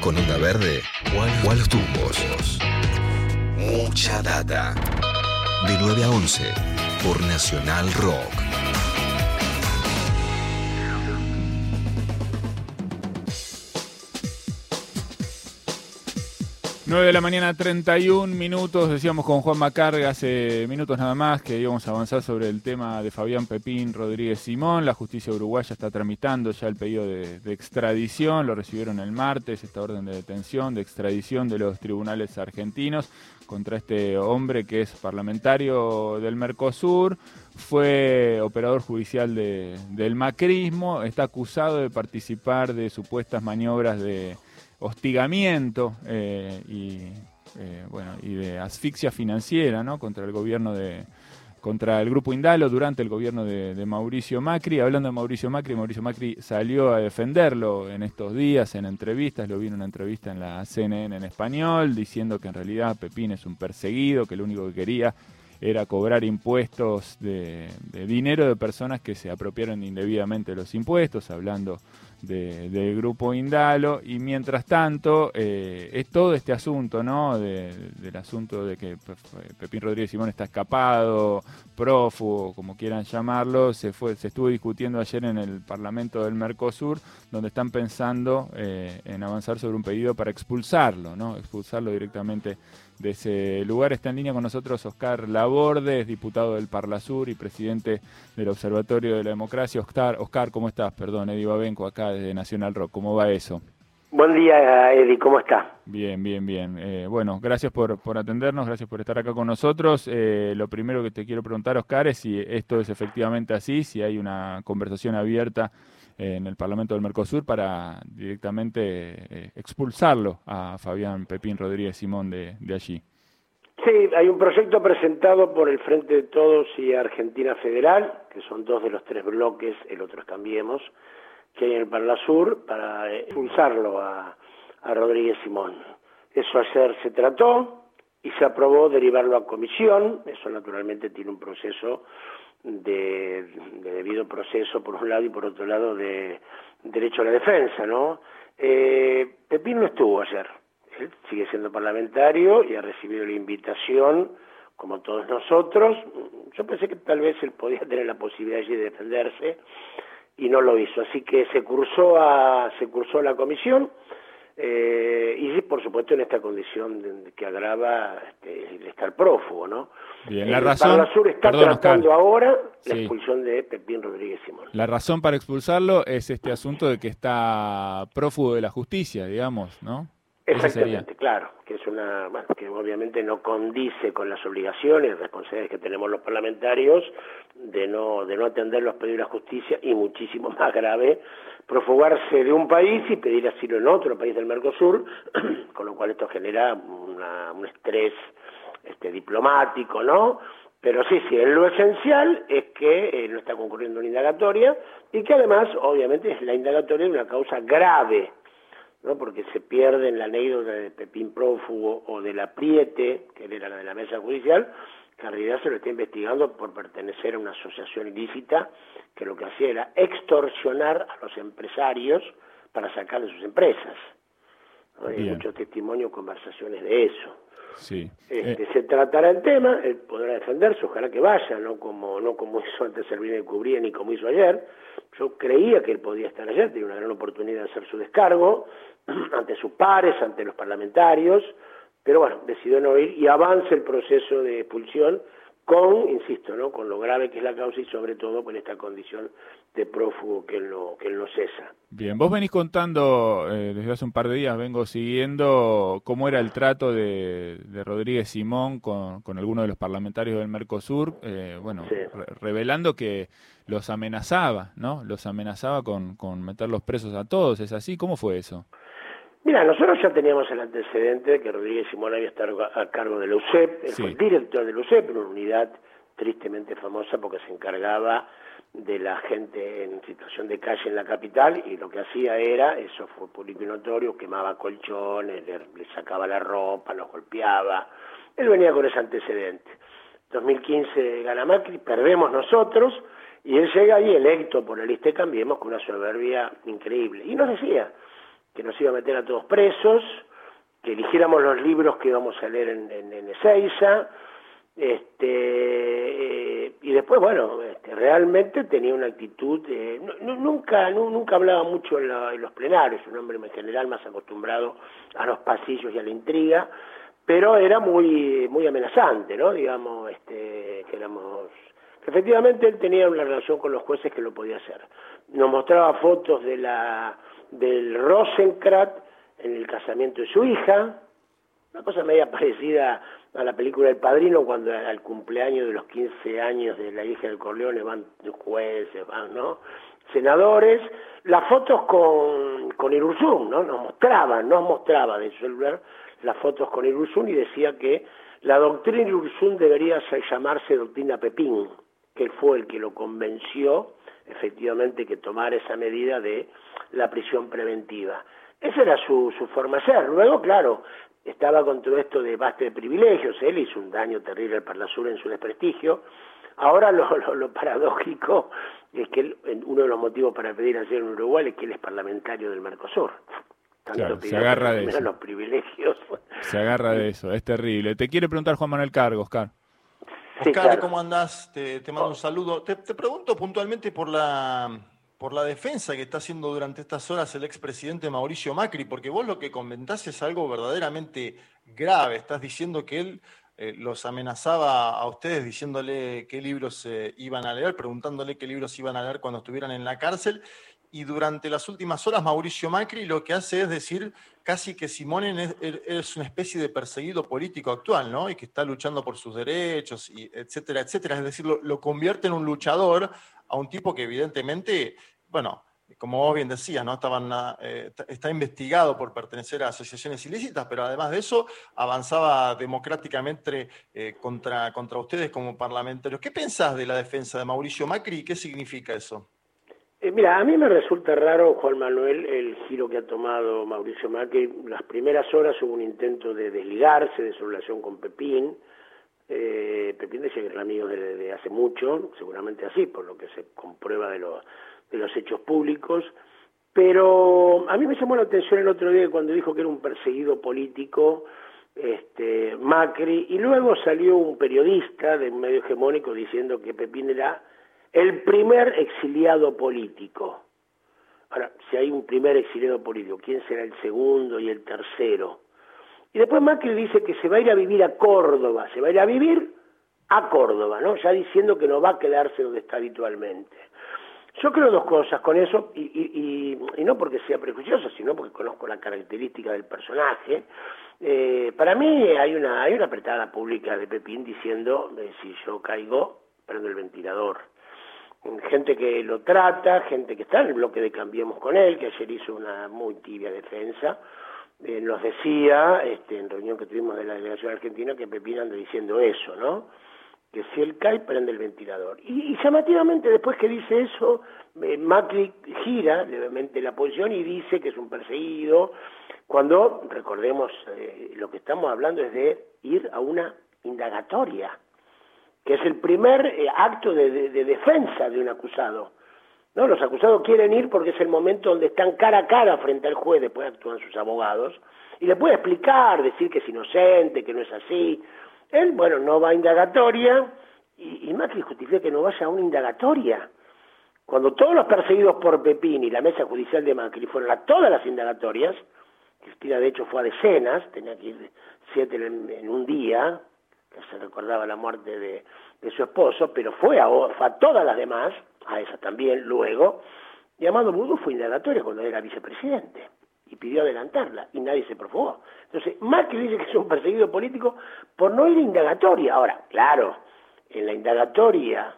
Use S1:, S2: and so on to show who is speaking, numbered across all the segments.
S1: con onda verde o a los tumbos. Mucha data. De 9 a 11 por Nacional Rock.
S2: 9 de la mañana, 31 minutos. Decíamos con Juan Macarga hace minutos nada más que íbamos a avanzar sobre el tema de Fabián Pepín Rodríguez Simón. La justicia uruguaya está tramitando ya el pedido de, extradición. Lo recibieron el martes, esta orden de detención, de extradición de los tribunales argentinos contra este hombre que es parlamentario del Mercosur. Fue operador judicial del macrismo. Está acusado de participar de supuestas maniobras de hostigamiento eh, y, eh, bueno, y de asfixia financiera ¿no? contra el gobierno de contra el grupo Indalo durante el gobierno de, Mauricio Macri. Hablando de Mauricio Macri, Mauricio Macri salió a defenderlo en estos días en entrevistas, lo vi en una entrevista en la CNN en español, diciendo que en realidad Pepín es un perseguido, que lo único que quería era cobrar impuestos de, de dinero de personas que se apropiaron indebidamente los impuestos, hablando del grupo Indalo y mientras tanto eh, es todo este asunto, ¿no? del asunto de que Pepín Rodríguez Simón está escapado, prófugo, como quieran llamarlo, se fue, se estuvo discutiendo ayer en el Parlamento del Mercosur, donde están pensando eh, en avanzar sobre un pedido para expulsarlo, ¿no? Expulsarlo directamente de ese lugar. Está en línea con nosotros Oscar Laborde, diputado del Parlasur y presidente del Observatorio de la Democracia. Oscar, Oscar ¿cómo estás? Perdón, Eddie Babenco acá desde Nacional Rock. ¿Cómo va eso?
S3: Buen día, Eddie, ¿cómo está?
S2: Bien, bien, bien. Eh, bueno, gracias por, por atendernos, gracias por estar acá con nosotros. Eh, lo primero que te quiero preguntar, Oscar, es si esto es efectivamente así, si hay una conversación abierta en el Parlamento del Mercosur para directamente eh, expulsarlo a Fabián Pepín Rodríguez Simón de, allí.
S3: Sí, hay un proyecto presentado por el Frente de Todos y Argentina Federal, que son dos de los tres bloques, el otro es Cambiemos, que hay en el Parlasur para expulsarlo a, a Rodríguez Simón. Eso ayer se trató y se aprobó derivarlo a comisión, eso naturalmente tiene un proceso de, debido proceso por un lado y por otro lado de derecho a la defensa, ¿no? Eh, Pepín no estuvo ayer, él sigue siendo parlamentario y ha recibido la invitación, como todos nosotros. Yo pensé que tal vez él podía tener la posibilidad allí de defenderse y no lo hizo, así que se cursó a se cursó la comisión eh, y por supuesto en esta condición que agrava este, el estar prófugo, ¿no?
S2: Bien, la eh, razón.
S3: Sur está tratando ahora la expulsión de Pepín Rodríguez Simón.
S2: La razón para expulsarlo es este asunto de que está prófugo de la justicia, digamos, ¿no?
S3: Exactamente, claro, que es una, bueno, que obviamente no condice con las obligaciones, responsabilidades que tenemos los parlamentarios de no, de no atender los pedidos de la justicia y muchísimo más grave, profugarse de un país y pedir asilo en otro país del Mercosur, con lo cual esto genera un estrés este, diplomático, ¿no? Pero sí, sí, lo esencial es que eh, no está concurriendo una indagatoria y que además, obviamente, es la indagatoria de una causa grave, ¿no? Porque se pierde en la anécdota de Pepín Prófugo o de la Priete, que era la de la mesa judicial, que en realidad se lo está investigando por pertenecer a una asociación ilícita que lo que hacía era extorsionar a los empresarios para sacar de sus empresas. Hay muchos testimonios, conversaciones de eso.
S2: Sí.
S3: Este, Se tratará el tema, él podrá defenderse, ojalá que vaya, no como no como hizo antes Servini de Cubría ni como hizo ayer. Yo creía que él podía estar ayer, tenía una gran oportunidad de hacer su descargo ante sus pares, ante los parlamentarios, pero bueno, decidió no ir y avanza el proceso de expulsión con, insisto, ¿no? con lo grave que es la causa y sobre todo con esta condición de prófugo que él no, que él no cesa.
S2: Bien, vos venís contando, eh, desde hace un par de días vengo siguiendo cómo era el trato de, de Rodríguez Simón con, con algunos de los parlamentarios del Mercosur, eh, bueno, revelando que los amenazaba, ¿no? Los amenazaba con, con meter los presos a todos, ¿es así? ¿Cómo fue eso?
S3: Mira, nosotros ya teníamos el antecedente de que Rodríguez Simón había estado a cargo de la UCEP, él fue director de la UCEP, una unidad tristemente famosa porque se encargaba de la gente en situación de calle en la capital y lo que hacía era, eso fue público y notorio, quemaba colchones, le, sacaba la ropa, los golpeaba. Él venía con ese antecedente. 2015 gana Macri, perdemos nosotros y él llega ahí electo por el lista Cambiemos con una soberbia increíble. Y nos decía, que nos iba a meter a todos presos, que eligiéramos los libros que íbamos a leer en, en, Ezeiza, este, eh, y después, bueno, este, realmente tenía una actitud, eh, nunca, nunca hablaba mucho en, los plenarios, un hombre en general más acostumbrado a los pasillos y a la intriga, pero era muy, muy amenazante, ¿no? Digamos, este, que éramos, efectivamente él tenía una relación con los jueces que lo podía hacer. Nos mostraba fotos de la, del Rosenkrat, en el casamiento de su hija, una cosa media parecida a la película El Padrino, cuando al cumpleaños de los 15 años de la hija del Corleone van jueces, van, ¿no? Senadores, las fotos con, con Irurzún, ¿no? Nos mostraban, nos mostraba de celular las fotos con Irurzún y decía que la doctrina Irurzún debería llamarse doctrina Pepín, que fue el que lo convenció efectivamente que tomara esa medida de la prisión preventiva. Esa era su, su forma de ser. Luego, claro, estaba con todo esto de basta de privilegios, él hizo un daño terrible al Parlasur en su desprestigio. Ahora lo, lo, paradójico es que uno de los motivos para pedir a en Uruguay es que él es parlamentario del Mercosur.
S2: se agarra de eso.
S3: los privilegios.
S2: Se agarra de eso, es terrible. Te quiere preguntar Juan Manuel Cargo, Oscar.
S4: Oscar, ¿cómo andás? Te, te mando un saludo. te pregunto puntualmente por la por la defensa que está haciendo durante estas horas el expresidente Mauricio Macri, porque vos lo que comentás es algo verdaderamente grave. Estás diciendo que él eh, los amenazaba a ustedes diciéndole qué libros eh, iban a leer, preguntándole qué libros iban a leer cuando estuvieran en la cárcel. Y durante las últimas horas, Mauricio Macri lo que hace es decir casi que Simonen es, una especie de perseguido político actual, ¿no? Y que está luchando por sus derechos, y etcétera, etcétera. Es decir, lo convierte en un luchador a un tipo que evidentemente, bueno, como vos bien decías, ¿no? Estaban, eh, está investigado por pertenecer a asociaciones ilícitas, pero además de eso avanzaba democráticamente eh, contra, contra ustedes como parlamentarios. ¿Qué pensás de la defensa de Mauricio Macri y qué significa eso?
S3: Eh, mira, a mí me resulta raro, Juan Manuel, el giro que ha tomado Mauricio Macri. Las primeras horas hubo un intento de desligarse de su relación con Pepín, eh, Pepín decía que era amigo de, hace mucho, seguramente así, por lo que se comprueba de, de los hechos públicos, pero a mí me llamó la atención el otro día cuando dijo que era un perseguido político, este, Macri, y luego salió un periodista de un medio hegemónico diciendo que Pepín era el primer exiliado político. Ahora, si hay un primer exiliado político, ¿quién será el segundo y el tercero? Y después Macri dice que se va a ir a vivir a Córdoba, se va a ir a vivir a Córdoba, ¿no? Ya diciendo que no va a quedarse donde está habitualmente. Yo creo dos cosas con eso, y, no porque sea prejuicioso, sino porque conozco la característica del personaje. Eh, para mí hay una, hay una apretada pública de Pepín diciendo, eh, si yo caigo, prendo el ventilador. Gente que lo trata, gente que está en el bloque de Cambiemos con él, que ayer hizo una muy tibia defensa, eh, nos decía, este, en reunión que tuvimos de la delegación argentina, que Pepín anda diciendo eso, ¿no? Que si él cae, prende el ventilador. Y, llamativamente, después que dice eso, eh, Macri gira levemente la posición y dice que es un perseguido, cuando, recordemos, eh, lo que estamos hablando es de ir a una indagatoria, que es el primer eh, acto de defensa de un acusado. ¿no? Los acusados quieren ir porque es el momento donde están cara a cara frente al juez, después actúan sus abogados, y le puede explicar, decir que es inocente, que no es así. Él, bueno, no va a indagatoria, y, y Macri justifica que no vaya a una indagatoria. Cuando todos los perseguidos por Pepín y la mesa judicial de Macri fueron a todas las indagatorias, Cristina de hecho fue a decenas, tenía que ir siete en, un día, se recordaba la muerte de, su esposo, pero fue a, todas las demás, a esa también luego, y Amado Budo fue indagatoria cuando era vicepresidente y pidió adelantarla y nadie se profugó. Entonces, Macri dice que es un perseguido político por no ir a indagatoria. Ahora, claro, en la indagatoria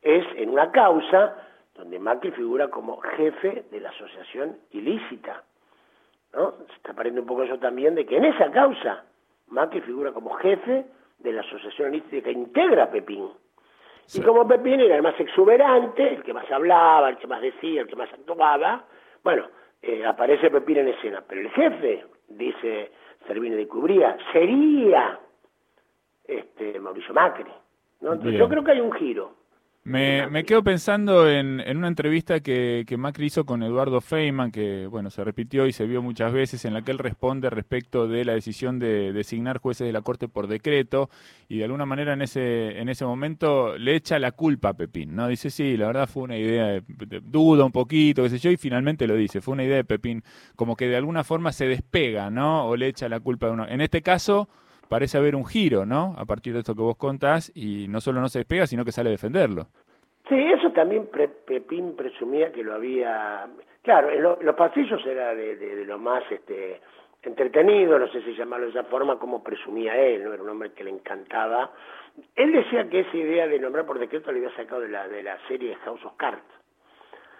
S3: es en una causa donde Macri figura como jefe de la asociación ilícita. ¿no? Se está pareciendo un poco eso también de que en esa causa Macri figura como jefe de la asociación que integra a Pepín. Y como Pepín era el más exuberante, el que más hablaba, el que más decía, el que más actuaba, bueno, eh, aparece Pepín en escena. Pero el jefe, dice Servini de Cubría, sería este Mauricio Macri. ¿no? yo creo que hay un giro.
S2: Me, me quedo pensando en, una entrevista que, que, Macri hizo con Eduardo Feynman, que bueno, se repitió y se vio muchas veces, en la que él responde respecto de la decisión de designar jueces de la Corte por decreto, y de alguna manera en ese, en ese momento le echa la culpa a Pepín, ¿no? Dice, sí, la verdad fue una idea, de, duda un poquito, qué sé yo, y finalmente lo dice, fue una idea de Pepín, como que de alguna forma se despega, ¿no? O le echa la culpa a uno. En este caso parece haber un giro, ¿no? A partir de esto que vos contás, y no solo no se despega, sino que sale a defenderlo.
S3: Sí, eso también Pepín presumía que lo había... Claro, en los pasillos era de, lo más este, entretenido, no sé si llamarlo de esa forma, como presumía él, ¿no? Era un hombre que le encantaba. Él decía que esa idea de nombrar por decreto lo había sacado de la, de la serie House of Cards.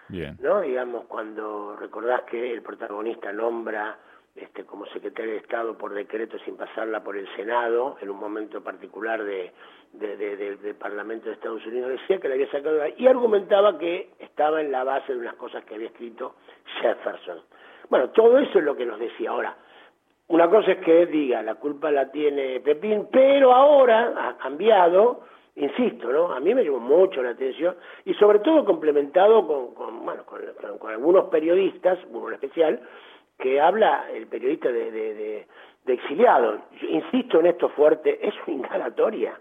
S2: Bien.
S3: ¿No? Digamos, cuando recordás que el protagonista nombra este, como secretario de Estado por decreto sin pasarla por el Senado, en un momento particular de, del Parlamento de Estados Unidos, decía que la había sacado y argumentaba que estaba en la base de unas cosas que había escrito Jefferson. Bueno, todo eso es lo que nos decía. Ahora, una cosa es que diga, la culpa la tiene Pepín, pero ahora ha cambiado, insisto, ¿no? A mí me llamó mucho la atención y sobre todo complementado con bueno, con, con algunos periodistas, uno en especial, que habla el periodista de, de, exiliado. insisto en esto fuerte, es una indagatoria.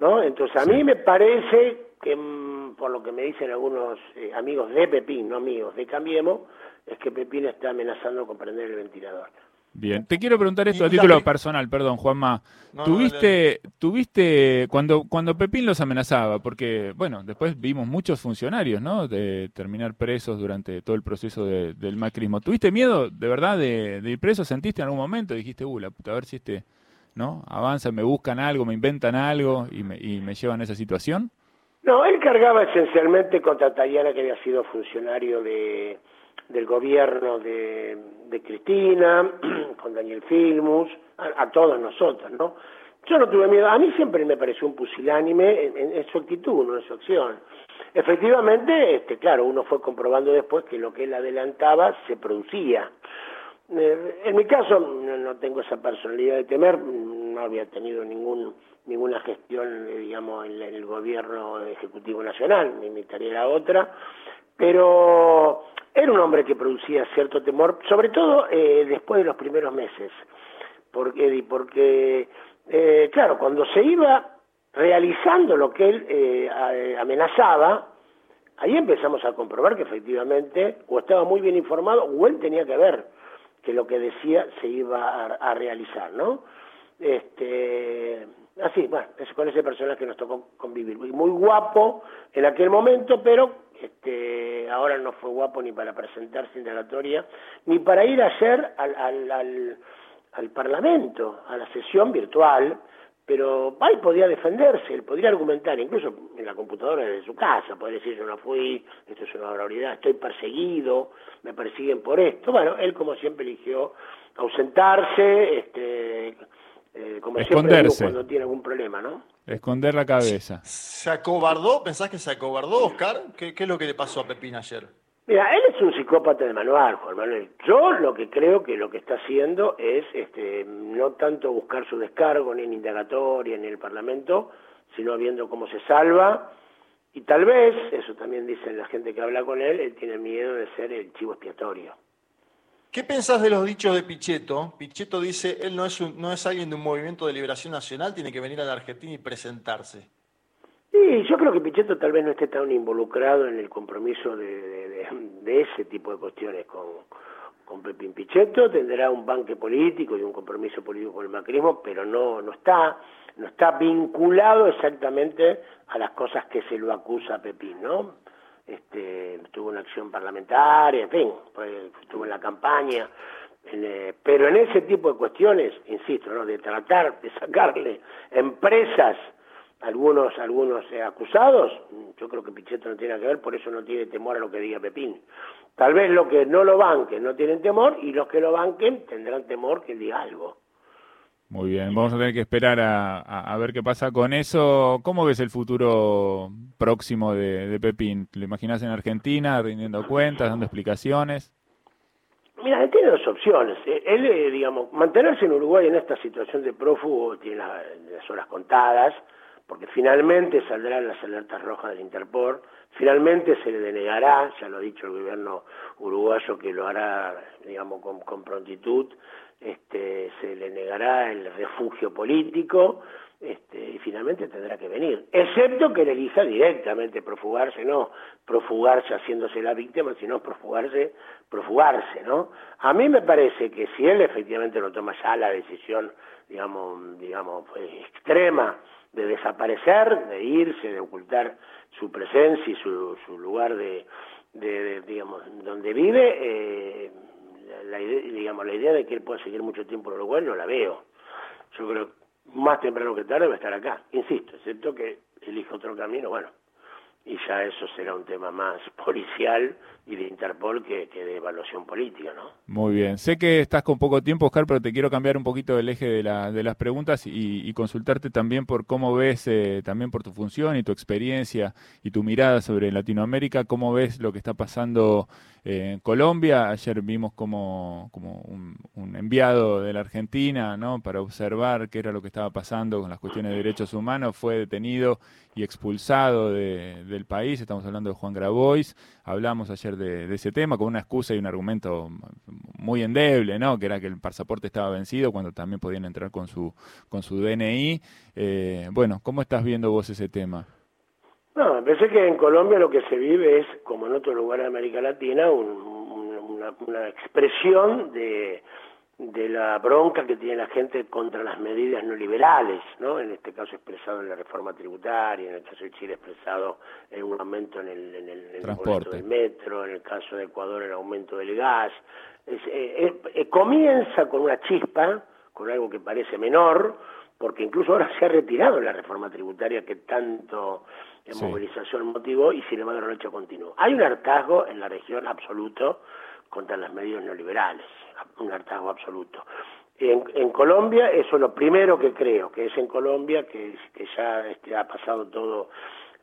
S3: ¿no? Entonces a mí me parece que, mm, por lo que me dicen algunos eh, amigos de Pepín, no amigos de Cambiemos, es que Pepín está amenazando con prender el ventilador.
S2: Bien, te quiero preguntar esto a título personal, perdón, Juanma. ¿Tuviste, tuviste cuando, cuando Pepín los amenazaba? Porque, bueno, después vimos muchos funcionarios, ¿no? De terminar presos durante todo el proceso del macrismo. ¿Tuviste miedo, de verdad, de, ir preso? ¿Sentiste en algún momento? Dijiste, uh, la puta, a ver si este, ¿no? Avanza, me buscan algo, me inventan algo y me, y me llevan a esa situación.
S3: No, él cargaba esencialmente contra Tayana, que había sido funcionario de del gobierno de, Cristina, con Daniel Filmus, a, todos nosotros, ¿no? Yo no tuve miedo, a mí siempre me pareció un pusilánime en, su actitud, no en su acción. Efectivamente, este, claro, uno fue comprobando después que lo que él adelantaba se producía. Eh, en mi caso no, tengo esa personalidad de temer, no había tenido ningún ninguna gestión, eh, digamos, en, el gobierno ejecutivo nacional, ni mi tarea era otra, pero era un hombre que producía cierto temor, sobre todo eh, después de los primeros meses, porque, porque eh, claro, cuando se iba realizando lo que él eh, amenazaba, ahí empezamos a comprobar que efectivamente o estaba muy bien informado o él tenía que ver que lo que decía se iba a, realizar, ¿no? Este, así, bueno, es con ese personaje que nos tocó convivir. Muy guapo en aquel momento, pero este, ahora no fue guapo ni para presentarse indagatoria, ni para ir ayer al, al, al, al Parlamento, a la sesión virtual, pero ahí podía defenderse, él podría argumentar, incluso en la computadora de su casa, podría decir yo no fui, esto es una barbaridad, estoy perseguido, me persiguen por esto. Bueno, él como siempre eligió ausentarse, este, eh, como siempre cuando tiene algún problema, ¿no?
S2: Esconder la cabeza.
S4: ¿Se acobardó? ¿Pensás que se acobardó, Oscar? ¿Qué, es lo que le pasó a Pepín ayer?
S3: Mira, él es un psicópata de manual, Juan Manuel. Yo lo que creo que lo que está haciendo es este, no tanto buscar su descargo ni en indagatoria ni en el Parlamento, sino viendo cómo se salva. Y tal vez, eso también dicen la gente que habla con él, él tiene miedo de ser el chivo expiatorio.
S4: ¿Qué pensás de los dichos de Pichetto? Pichetto dice, él no es, no es alguien de un movimiento de liberación nacional, tiene que venir a la Argentina y presentarse.
S3: Sí, yo creo que Pichetto tal vez no esté tan involucrado en el compromiso de, ese tipo de cuestiones con, con Pepín Pichetto, tendrá un banque político y un compromiso político con el macrismo, pero no, no está, no está vinculado exactamente a las cosas que se lo acusa a Pepín, ¿no? Este, tuvo una acción parlamentaria, en fin, pues, estuvo en la campaña, eh, pero en ese tipo de cuestiones, insisto, ¿no? de tratar de sacarle empresas algunos algunos eh, acusados, yo creo que Pichetto no tiene que ver, por eso no tiene temor a lo que diga Pepín. Tal vez los que no lo banquen no tienen temor y los que lo banquen tendrán temor que diga algo.
S2: Muy bien, vamos a tener que esperar a, ver qué pasa con eso. ¿Cómo ves el futuro próximo de, Pepín? ¿Lo imaginas en Argentina, rindiendo cuentas, dando explicaciones?
S3: Mira, él tiene dos opciones. Eh, él, eh, digamos, mantenerse en Uruguay en esta situación de prófugo tiene las, horas contadas, porque finalmente saldrán las alertas rojas del Interpol, finalmente se le denegará, ya lo ha dicho el gobierno uruguayo que lo hará, digamos, con, con prontitud, este, se le negará el refugio político, este, y finalmente tendrá que venir, excepto que él elija directamente profugarse, no profugarse haciéndose la víctima, sino profugarse, profugarse, ¿no? A mí me parece que si él efectivamente no toma ya la decisión, digamos, digamos, pues, extrema de desaparecer, de irse, de ocultar su presencia y su, su lugar de, de, digamos, donde vive, eh, la, digamos, la idea de que él pueda seguir mucho tiempo en Uruguay no la veo. Yo creo más temprano que tarde va a estar acá, insisto, excepto que elija otro camino, bueno, y ya eso será un tema más policial y de Interpol que, de evaluación política, ¿no?
S2: Muy bien. Sé que estás con poco tiempo, Oscar, pero te quiero cambiar un poquito el eje de, la, de las preguntas y, consultarte también por cómo ves, eh, también por tu función y tu experiencia y tu mirada sobre Latinoamérica, cómo ves lo que está pasando eh, en Colombia. Ayer vimos como, como un, enviado de la Argentina, ¿no? Para observar qué era lo que estaba pasando con las cuestiones de derechos humanos, fue detenido y expulsado del país. Estamos hablando de Juan Grabois. Hablamos ayer de, ese tema con una excusa y un argumento muy endeble, ¿no? Que era que el pasaporte estaba vencido cuando también podían entrar con su con su DNI. Eh, bueno, ¿cómo estás viendo vos ese tema?
S3: No, me parece que en Colombia lo que se vive es, como en otros lugares de América Latina, una expresión de de la bronca que tiene la gente contra las medidas neoliberales, ¿no? En este caso expresado en la reforma tributaria, en el caso de Chile expresado en un aumento en el, en el, del metro, en el caso de Ecuador el aumento del gas. Eh, eh, comienza con una chispa, con algo que parece menor, porque incluso ahora se ha retirado la reforma tributaria que tanto en movilización motivó y sin embargo no hecho continuo. Hay un hartazgo en la región absoluto contra las medidas neoliberales, un hartazgo absoluto. En, en, Colombia, eso es lo primero que creo, que es en Colombia, que, que ya este, ha pasado todo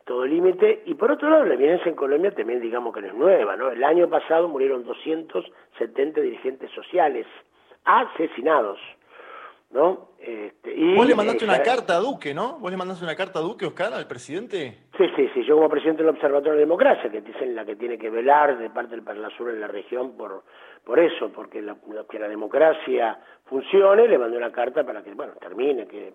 S3: todo límite, y por otro lado la violencia en Colombia también digamos que no es nueva, ¿no? El año pasado murieron 270 dirigentes sociales asesinados, ¿no?
S4: Este, y, Vos le mandaste una carta a Duque, ¿no? Vos le mandaste una carta a Duque, Oscar, al presidente.
S3: Sí, sí, sí, yo como presidente del Observatorio de Democracia, que es la que tiene que velar de parte del Sur en la región por, por eso, porque la, que la democracia funcione, le mandé una carta para que, bueno, termine, que,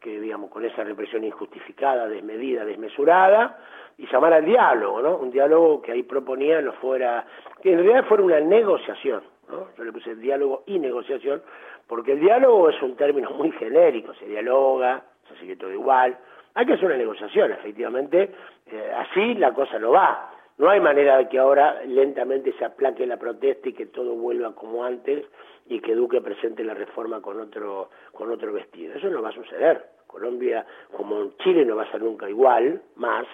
S3: que digamos, con esa represión injustificada, desmedida, desmesurada, y llamar al diálogo, ¿no? Un diálogo que ahí proponía no fuera, que en realidad fuera una negociación, ¿no? Yo le puse diálogo y negociación, porque el diálogo es un término muy genérico, se dialoga, se sigue todo igual, hay que hacer una negociación, efectivamente, eh, así la cosa no va. No hay manera de que ahora lentamente se aplaque la protesta y que todo vuelva como antes y que Duque presente la reforma con otro, con otro vestido. Eso no va a suceder. Colombia, como Chile no va a ser nunca igual, más,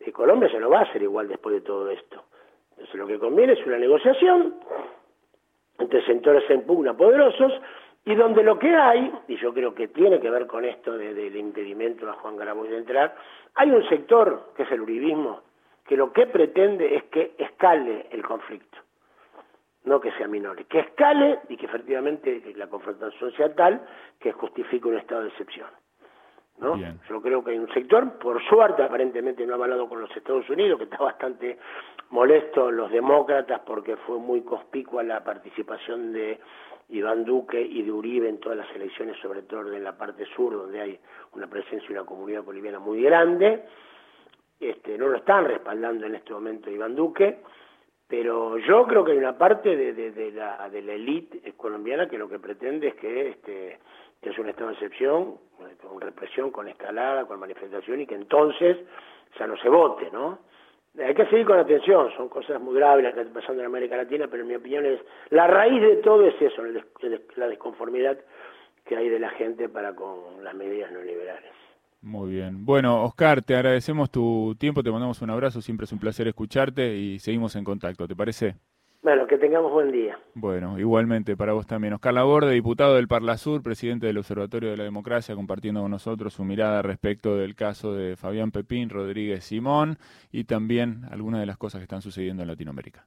S3: eh, Colombia se no va a hacer igual después de todo esto. Entonces lo que conviene es una negociación entre sectores en pugna poderosos y donde lo que hay, y yo creo que tiene que ver con esto del impedimento a Juan Grabois de entrar, hay un sector, que es el uribismo, que lo que pretende es que escale el conflicto, no que sea menor, que escale y que efectivamente la confrontación sea tal que justifique un estado de excepción. ¿No? Yo creo que hay un sector, por suerte aparentemente no ha avalado con los Estados Unidos, que está bastante molesto los demócratas porque fue muy conspicua la participación de Iván Duque y de Uribe en todas las elecciones, sobre todo en la parte sur, donde hay una presencia y una comunidad boliviana muy grande. Este, no lo están respaldando en este momento Iván Duque, pero yo creo que hay una parte de, de, de la de la élite colombiana que lo que pretende es que este que es un estado de excepción, con represión, con escalada, con manifestación y que entonces ya no se vote, ¿no? Hay que seguir con atención, son cosas muy graves las que están pasando en América Latina, pero en mi opinión es la raíz de todo es eso, la desconformidad que hay de la gente para con las medidas neoliberales.
S2: Muy bien. Bueno, Oscar, te agradecemos tu tiempo, te mandamos un abrazo, siempre es un placer escucharte y seguimos en contacto, ¿te parece?
S3: Bueno, que tengamos buen día.
S2: Bueno, igualmente para vos también. Oscar Laborde, diputado del Parla Sur, presidente del Observatorio de la Democracia, compartiendo con nosotros su mirada respecto del caso de Fabián Pepín, Rodríguez Simón y también algunas de las cosas que están sucediendo en Latinoamérica.